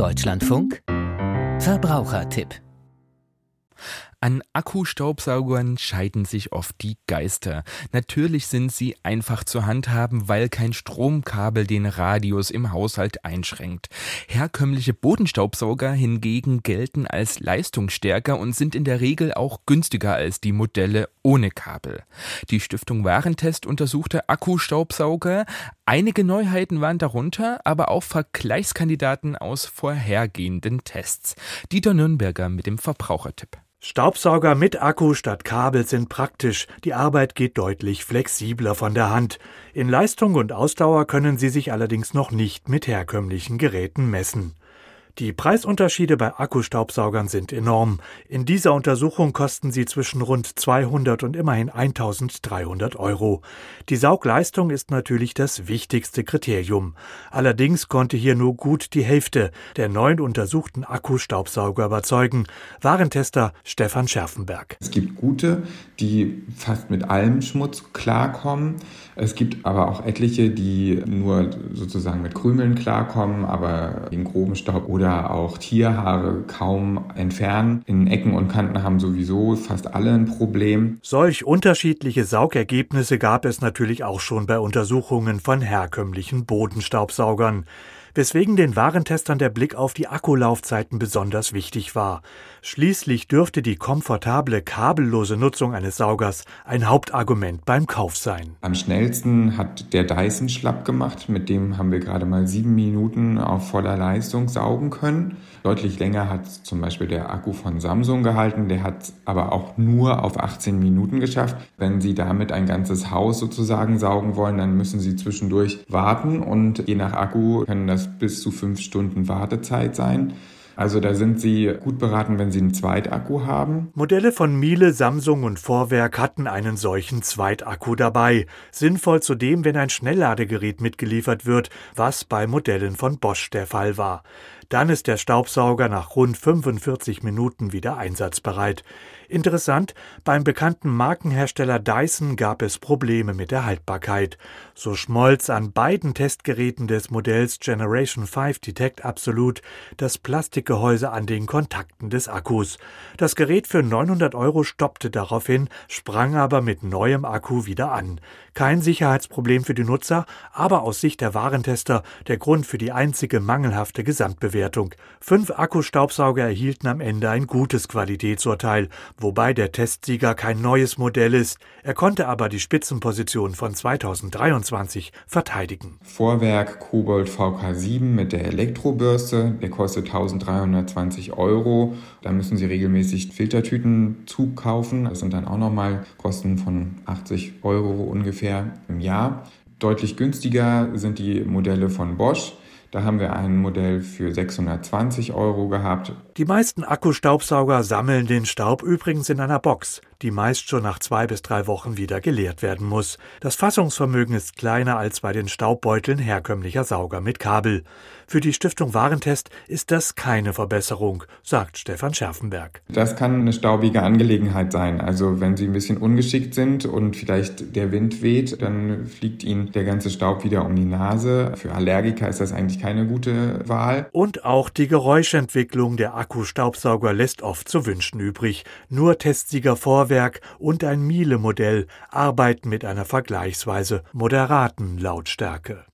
Deutschlandfunk. Verbrauchertipp an Akkustaubsaugern scheiden sich oft die Geister. Natürlich sind sie einfach zu handhaben, weil kein Stromkabel den Radius im Haushalt einschränkt. Herkömmliche Bodenstaubsauger hingegen gelten als leistungsstärker und sind in der Regel auch günstiger als die Modelle ohne Kabel. Die Stiftung Warentest untersuchte Akkustaubsauger. Einige Neuheiten waren darunter, aber auch Vergleichskandidaten aus vorhergehenden Tests. Dieter Nürnberger mit dem Verbrauchertipp. Staubsauger mit Akku statt Kabel sind praktisch. Die Arbeit geht deutlich flexibler von der Hand. In Leistung und Ausdauer können sie sich allerdings noch nicht mit herkömmlichen Geräten messen. Die Preisunterschiede bei Akkustaubsaugern sind enorm. In dieser Untersuchung kosten sie zwischen rund 200 und immerhin 1300 Euro. Die Saugleistung ist natürlich das wichtigste Kriterium. Allerdings konnte hier nur gut die Hälfte der neun untersuchten Akkustaubsauger überzeugen. Warentester Stefan Scherfenberg. Es gibt gute, die fast mit allem Schmutz klarkommen. Es gibt aber auch etliche, die nur sozusagen mit Krümeln klarkommen, aber den groben Staub oder auch Tierhaare kaum entfernen. In Ecken und Kanten haben sowieso fast alle ein Problem. Solch unterschiedliche Saugergebnisse gab es natürlich auch schon bei Untersuchungen von herkömmlichen Bodenstaubsaugern weswegen den Warentestern der Blick auf die Akkulaufzeiten besonders wichtig war. Schließlich dürfte die komfortable kabellose Nutzung eines Saugers ein Hauptargument beim Kauf sein. Am schnellsten hat der Dyson schlapp gemacht, mit dem haben wir gerade mal sieben Minuten auf voller Leistung saugen können. Deutlich länger hat zum Beispiel der Akku von Samsung gehalten, der hat aber auch nur auf 18 Minuten geschafft. Wenn Sie damit ein ganzes Haus sozusagen saugen wollen, dann müssen Sie zwischendurch warten und je nach Akku können das bis zu fünf Stunden Wartezeit sein. Also da sind Sie gut beraten, wenn Sie einen Zweitakku haben. Modelle von Miele, Samsung und Vorwerk hatten einen solchen Zweitakku dabei. Sinnvoll zudem, wenn ein Schnellladegerät mitgeliefert wird, was bei Modellen von Bosch der Fall war. Dann ist der Staubsauger nach rund 45 Minuten wieder einsatzbereit. Interessant, beim bekannten Markenhersteller Dyson gab es Probleme mit der Haltbarkeit. So schmolz an beiden Testgeräten des Modells Generation 5 Detect Absolute das Plastikgehäuse an den Kontakten des Akkus. Das Gerät für 900 Euro stoppte daraufhin, sprang aber mit neuem Akku wieder an. Kein Sicherheitsproblem für die Nutzer, aber aus Sicht der Warentester der Grund für die einzige mangelhafte Gesamtbewertung. Fünf Akkustaubsauger erhielten am Ende ein gutes Qualitätsurteil, wobei der Testsieger kein neues Modell ist. Er konnte aber die Spitzenposition von 2023 verteidigen. Vorwerk Kobold VK7 mit der Elektrobürste, der kostet 1320 Euro. Da müssen Sie regelmäßig Filtertüten zukaufen. Das sind dann auch nochmal Kosten von 80 Euro ungefähr im Jahr. Deutlich günstiger sind die Modelle von Bosch. Da haben wir ein Modell für 620 Euro gehabt. Die meisten Akkustaubsauger sammeln den Staub übrigens in einer Box die meist schon nach zwei bis drei Wochen wieder geleert werden muss. Das Fassungsvermögen ist kleiner als bei den Staubbeuteln herkömmlicher Sauger mit Kabel. Für die Stiftung Warentest ist das keine Verbesserung, sagt Stefan Scherfenberg. Das kann eine staubige Angelegenheit sein. Also wenn Sie ein bisschen ungeschickt sind und vielleicht der Wind weht, dann fliegt Ihnen der ganze Staub wieder um die Nase. Für Allergiker ist das eigentlich keine gute Wahl. Und auch die Geräuschentwicklung der Akkustaubsauger lässt oft zu wünschen übrig. Nur Testsieger vor Bauwerk und ein Miele-Modell arbeiten mit einer vergleichsweise moderaten Lautstärke